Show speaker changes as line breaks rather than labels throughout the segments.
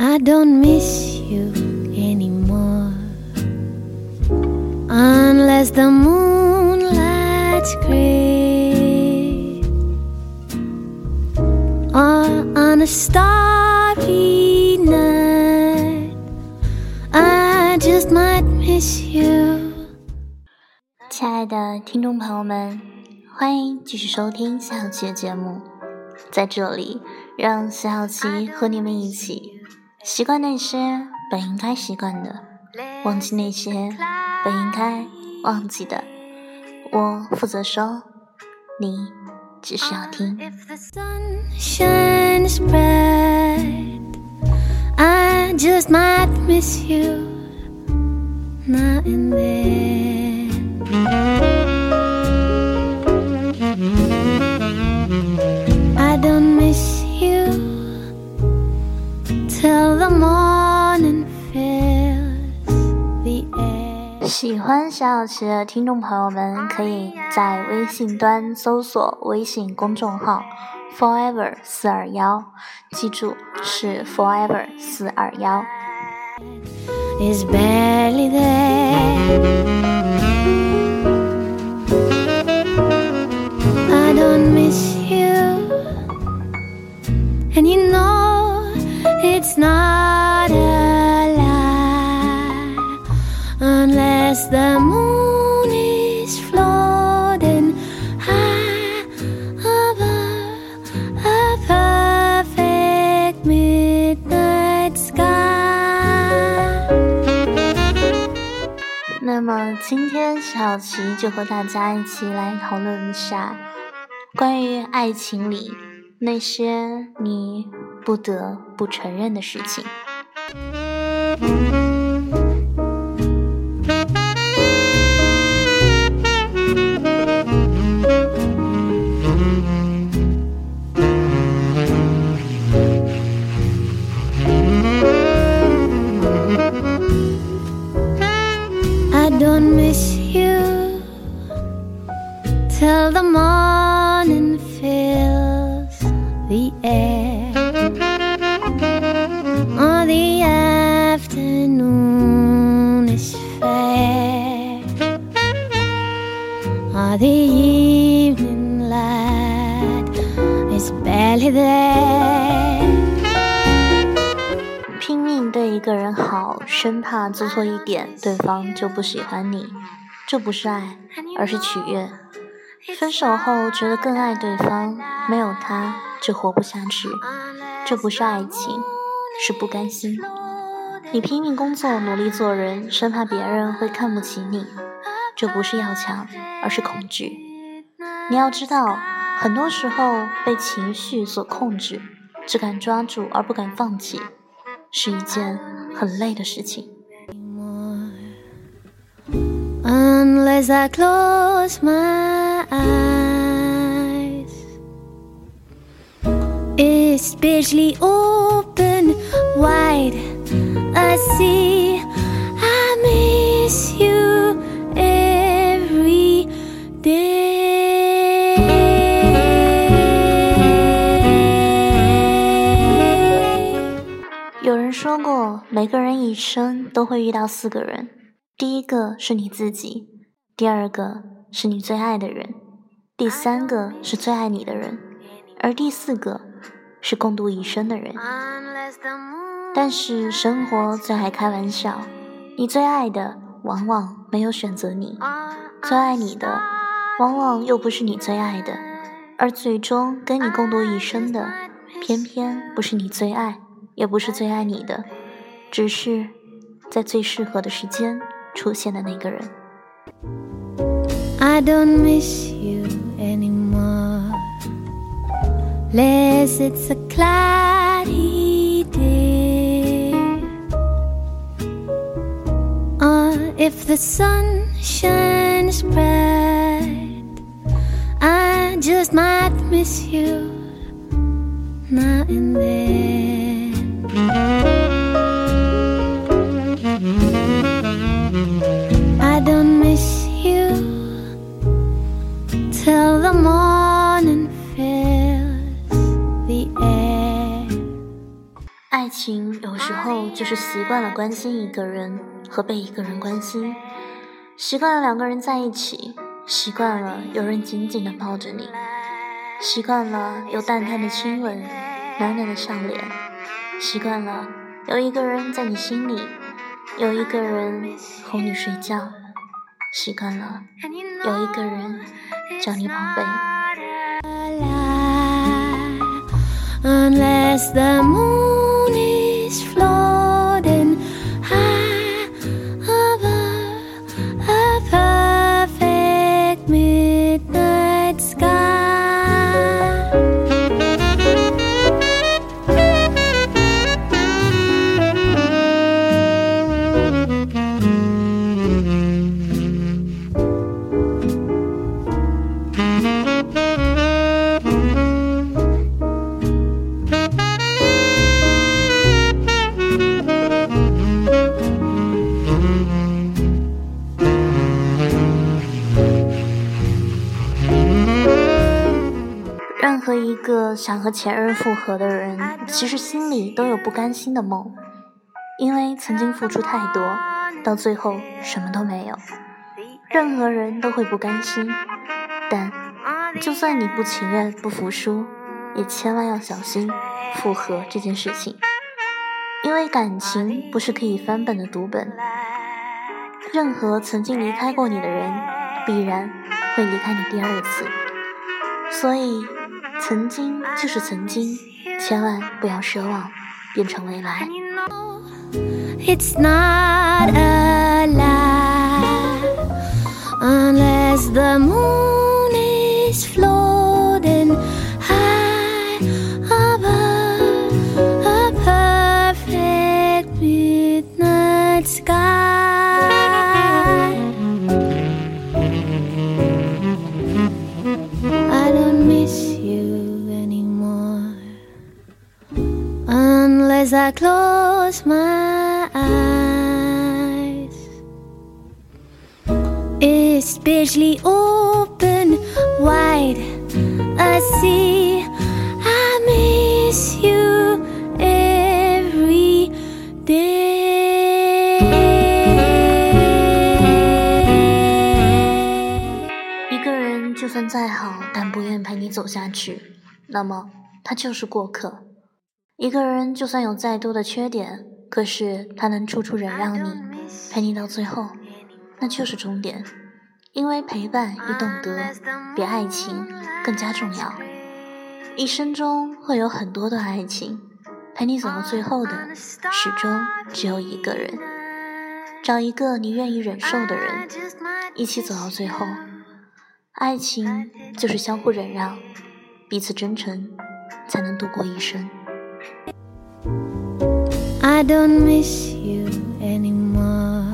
I don't miss you anymore unless the moonlight's gray or on a starry night. I just might miss you.
亲爱的听众朋友们，欢迎继续收听夏小琪的节目。在这里，让夏小琪和你们一起习惯那些本应该习惯的，忘记那些本应该忘记的。我负责说，你只需要听。
If the sun shines bright, I just might miss you not in then.
喜欢小小琪的听众朋友们，可以在微信端搜索微信公众号 “forever 四二幺”，记住是 “forever 四二幺”。
is barely the moon is floating high above a perfect midnight sky.
那么今天小琪就和大家一起来讨论一下关于爱情里那些你不得不承认的事情。个人好，生怕做错一点，对方就不喜欢你，这不是爱，而是取悦。分手后觉得更爱对方，没有他就活不下去，这不是爱情，是不甘心。你拼命工作，努力做人，生怕别人会看不起你，这不是要强，而是恐惧。你要知道，很多时候被情绪所控制，只敢抓住而不敢放弃，是一件很累的事情。
unless I close my eyes. Especially open wide, I see I miss you every day.
一生都会遇到四个人，第一个是你自己，第二个是你最爱的人，第三个是最爱你的人，而第四个是共度一生的人。但是生活最爱开玩笑，你最爱的往往没有选择你，最爱你的往往又不是你最爱的，而最终跟你共度一生的，偏偏不是你最爱，也不是最爱你的，只是在最适合的时间出现的那个人。
I don't miss you anymore. Less it's a cloudy day. Or if the sun shines bright, I just might miss you now and then.
情有时候就是习惯了关心一个人和被一个人关心，习惯了两个人在一起，习惯了有人紧紧的抱着你，习惯了有淡淡的亲吻，暖暖的笑脸，习惯了有一个人在你心里，有一个人哄你睡觉，习惯了有一个人叫你宝贝。
unless the moon
任何一个想和前任复合的人，其实心里都有不甘心的梦，因为曾经付出太多，到最后什么都没有。任何人都会不甘心，但就算你不情愿、不服输，也千万要小心复合这件事情，因为感情不是可以翻本的读本。任何曾经离开过你的人，必然会离开你第二次，所以。”曾经就是曾经，千万不要奢望变成未来。
It's not a lie unless the moon close my eyes. Especially open wide, I see I miss you every day.
一个人就算再好，但不愿陪你走下去，那么他就是过客。一个人就算有再多的缺点，可是他能处处忍让你，陪你到最后，那就是终点。因为陪伴与懂得比爱情更加重要。一生中会有很多段爱情，陪你走到最后的始终只有一个人。找一个你愿意忍受的人，一起走到最后。爱情就是相互忍让，彼此真诚，才能度过一生。
I don't miss you anymore.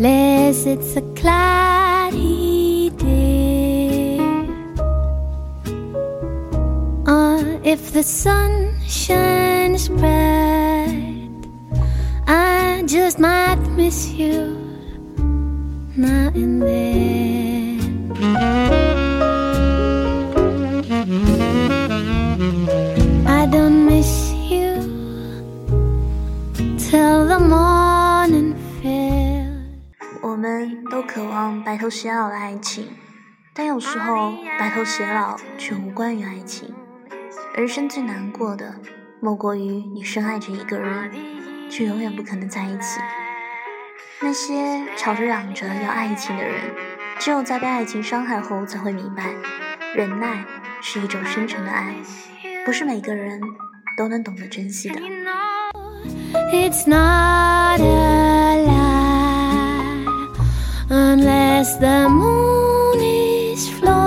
Less it's a cloudy day. Or if the sun shines bright, I just might miss you now and then.
偕老的爱情，但有时候白头偕老却无关于爱情。人生最难过的，莫过于你深爱着一个人，却永远不可能在一起。那些吵着嚷着要爱情的人，只有在被爱情伤害后，才会明白，忍耐是一种深沉的爱，不是每个人都能懂得珍惜的。
Unless the moon is floating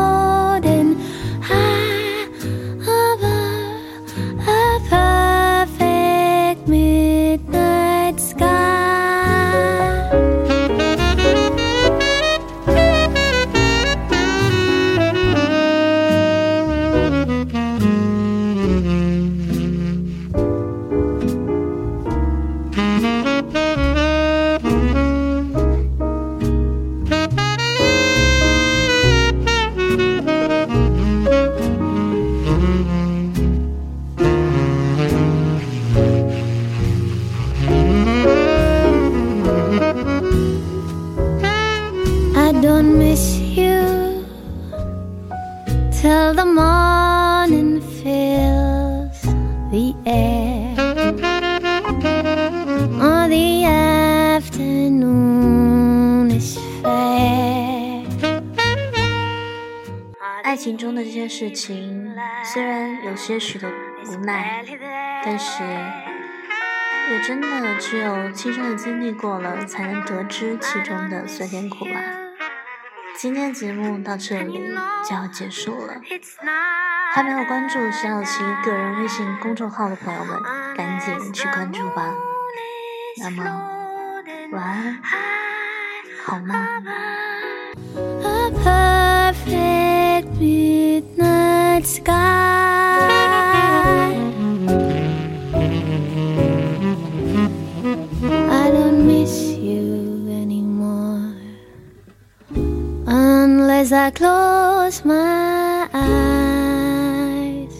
till the morning feels the air on the afternoon is fair
爱情中的这些事情虽然有些许的无奈但是也真的只有亲身的经历过了才能得知其中的酸甜苦辣今天的节目到这里就要结束了，还没有关注徐小琪个人微信公众号的朋友们，赶紧去关注吧。那么，晚安，好梦。
I close my eyes.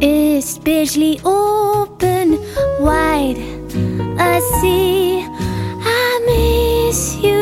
It's barely open wide. I see I miss you.